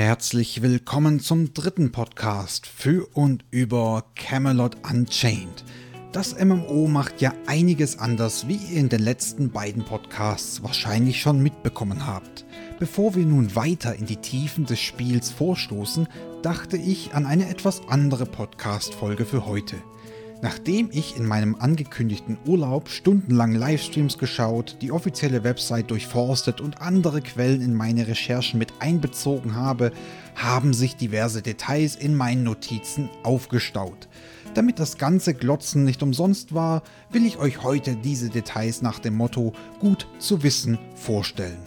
Herzlich willkommen zum dritten Podcast für und über Camelot Unchained. Das MMO macht ja einiges anders, wie ihr in den letzten beiden Podcasts wahrscheinlich schon mitbekommen habt. Bevor wir nun weiter in die Tiefen des Spiels vorstoßen, dachte ich an eine etwas andere Podcast-Folge für heute. Nachdem ich in meinem angekündigten Urlaub stundenlang Livestreams geschaut, die offizielle Website durchforstet und andere Quellen in meine Recherchen mit einbezogen habe, haben sich diverse Details in meinen Notizen aufgestaut. Damit das ganze Glotzen nicht umsonst war, will ich euch heute diese Details nach dem Motto gut zu wissen vorstellen.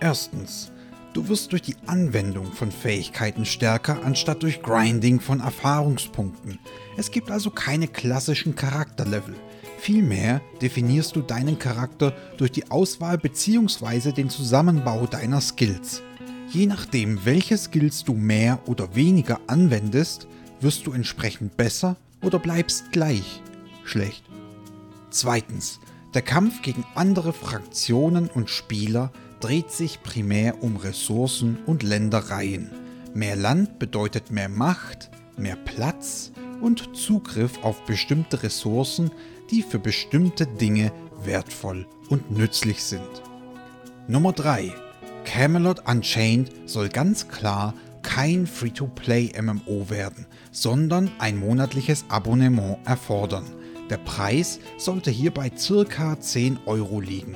Erstens, Du wirst durch die Anwendung von Fähigkeiten stärker, anstatt durch Grinding von Erfahrungspunkten. Es gibt also keine klassischen Charakterlevel. Vielmehr definierst du deinen Charakter durch die Auswahl bzw. den Zusammenbau deiner Skills. Je nachdem, welche Skills du mehr oder weniger anwendest, wirst du entsprechend besser oder bleibst gleich schlecht. Zweitens, der Kampf gegen andere Fraktionen und Spieler dreht sich primär um Ressourcen und Ländereien. Mehr Land bedeutet mehr Macht, mehr Platz und Zugriff auf bestimmte Ressourcen, die für bestimmte Dinge wertvoll und nützlich sind. Nummer 3. Camelot Unchained soll ganz klar kein Free-to-Play-MMO werden, sondern ein monatliches Abonnement erfordern. Der Preis sollte hier bei ca. 10 Euro liegen.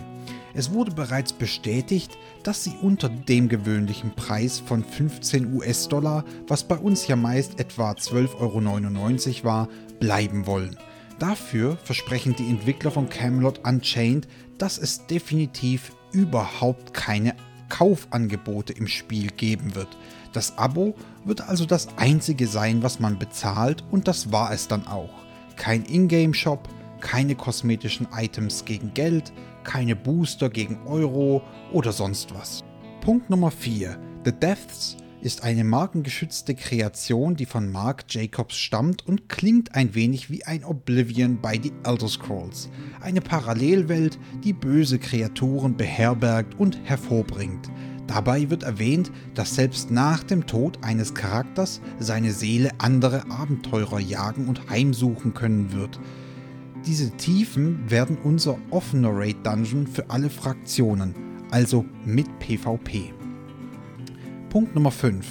Es wurde bereits bestätigt, dass sie unter dem gewöhnlichen Preis von 15 US-Dollar, was bei uns ja meist etwa 12,99 Euro war, bleiben wollen. Dafür versprechen die Entwickler von Camelot Unchained, dass es definitiv überhaupt keine Kaufangebote im Spiel geben wird. Das Abo wird also das einzige sein, was man bezahlt und das war es dann auch. Kein Ingame-Shop, keine kosmetischen Items gegen Geld, keine Booster gegen Euro oder sonst was. Punkt Nummer 4. The Deaths ist eine markengeschützte Kreation, die von Mark Jacobs stammt und klingt ein wenig wie ein Oblivion bei The Elder Scrolls. Eine Parallelwelt, die böse Kreaturen beherbergt und hervorbringt. Dabei wird erwähnt, dass selbst nach dem Tod eines Charakters seine Seele andere Abenteurer jagen und heimsuchen können wird. Diese Tiefen werden unser offener Raid Dungeon für alle Fraktionen, also mit PvP. Punkt Nummer 5.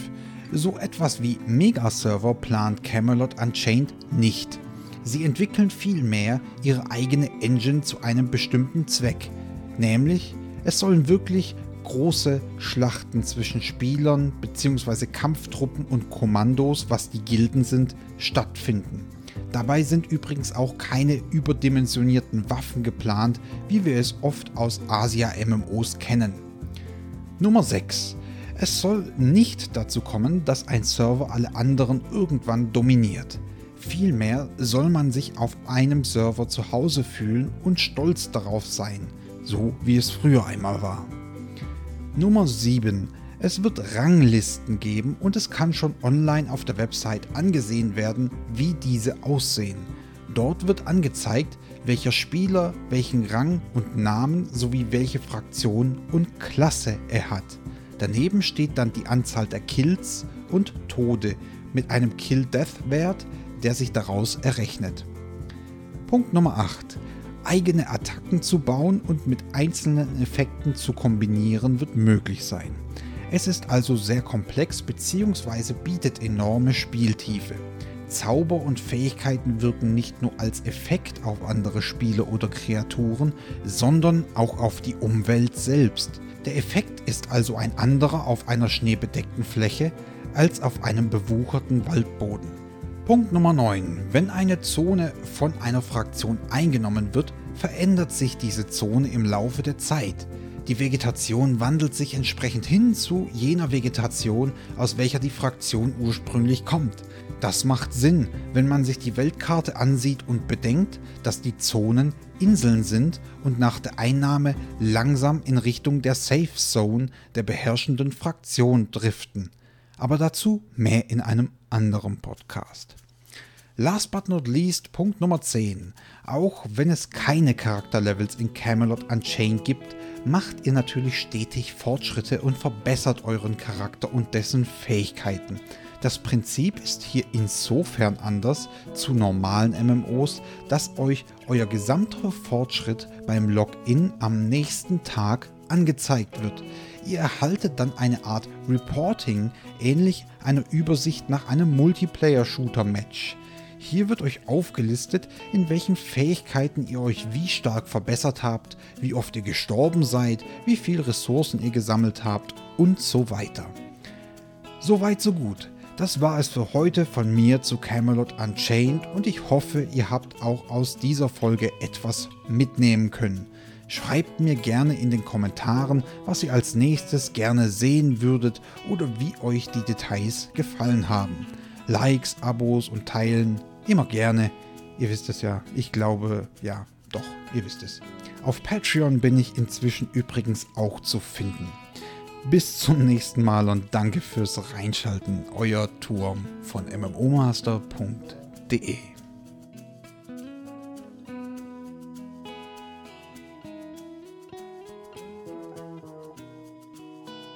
So etwas wie Megaserver plant Camelot Unchained nicht. Sie entwickeln vielmehr ihre eigene Engine zu einem bestimmten Zweck, nämlich es sollen wirklich große Schlachten zwischen Spielern bzw. Kampftruppen und Kommandos, was die Gilden sind, stattfinden. Dabei sind übrigens auch keine überdimensionierten Waffen geplant, wie wir es oft aus Asia-MMOs kennen. Nummer 6. Es soll nicht dazu kommen, dass ein Server alle anderen irgendwann dominiert. Vielmehr soll man sich auf einem Server zu Hause fühlen und stolz darauf sein, so wie es früher einmal war. Nummer 7. Es wird Ranglisten geben und es kann schon online auf der Website angesehen werden, wie diese aussehen. Dort wird angezeigt, welcher Spieler welchen Rang und Namen sowie welche Fraktion und Klasse er hat. Daneben steht dann die Anzahl der Kills und Tode mit einem Kill-Death-Wert, der sich daraus errechnet. Punkt Nummer 8. Eigene Attacken zu bauen und mit einzelnen Effekten zu kombinieren wird möglich sein. Es ist also sehr komplex bzw. bietet enorme Spieltiefe. Zauber und Fähigkeiten wirken nicht nur als Effekt auf andere Spiele oder Kreaturen, sondern auch auf die Umwelt selbst. Der Effekt ist also ein anderer auf einer schneebedeckten Fläche als auf einem bewucherten Waldboden. Punkt Nummer 9. Wenn eine Zone von einer Fraktion eingenommen wird, verändert sich diese Zone im Laufe der Zeit. Die Vegetation wandelt sich entsprechend hin zu jener Vegetation, aus welcher die Fraktion ursprünglich kommt. Das macht Sinn, wenn man sich die Weltkarte ansieht und bedenkt, dass die Zonen Inseln sind und nach der Einnahme langsam in Richtung der Safe Zone der beherrschenden Fraktion driften. Aber dazu mehr in einem anderen Podcast. Last but not least, Punkt Nummer 10. Auch wenn es keine Charakterlevels in Camelot Unchained gibt, macht ihr natürlich stetig Fortschritte und verbessert euren Charakter und dessen Fähigkeiten. Das Prinzip ist hier insofern anders zu normalen MMOs, dass euch euer gesamter Fortschritt beim Login am nächsten Tag angezeigt wird. Ihr erhaltet dann eine Art Reporting, ähnlich einer Übersicht nach einem Multiplayer-Shooter-Match. Hier wird euch aufgelistet, in welchen Fähigkeiten ihr euch wie stark verbessert habt, wie oft ihr gestorben seid, wie viele Ressourcen ihr gesammelt habt und so weiter. Soweit so gut. Das war es für heute von mir zu Camelot Unchained und ich hoffe, ihr habt auch aus dieser Folge etwas mitnehmen können. Schreibt mir gerne in den Kommentaren, was ihr als nächstes gerne sehen würdet oder wie euch die Details gefallen haben. Likes, Abos und Teilen immer gerne. Ihr wisst es ja, ich glaube, ja, doch, ihr wisst es. Auf Patreon bin ich inzwischen übrigens auch zu finden. Bis zum nächsten Mal und danke fürs Reinschalten. Euer Turm von mmomaster.de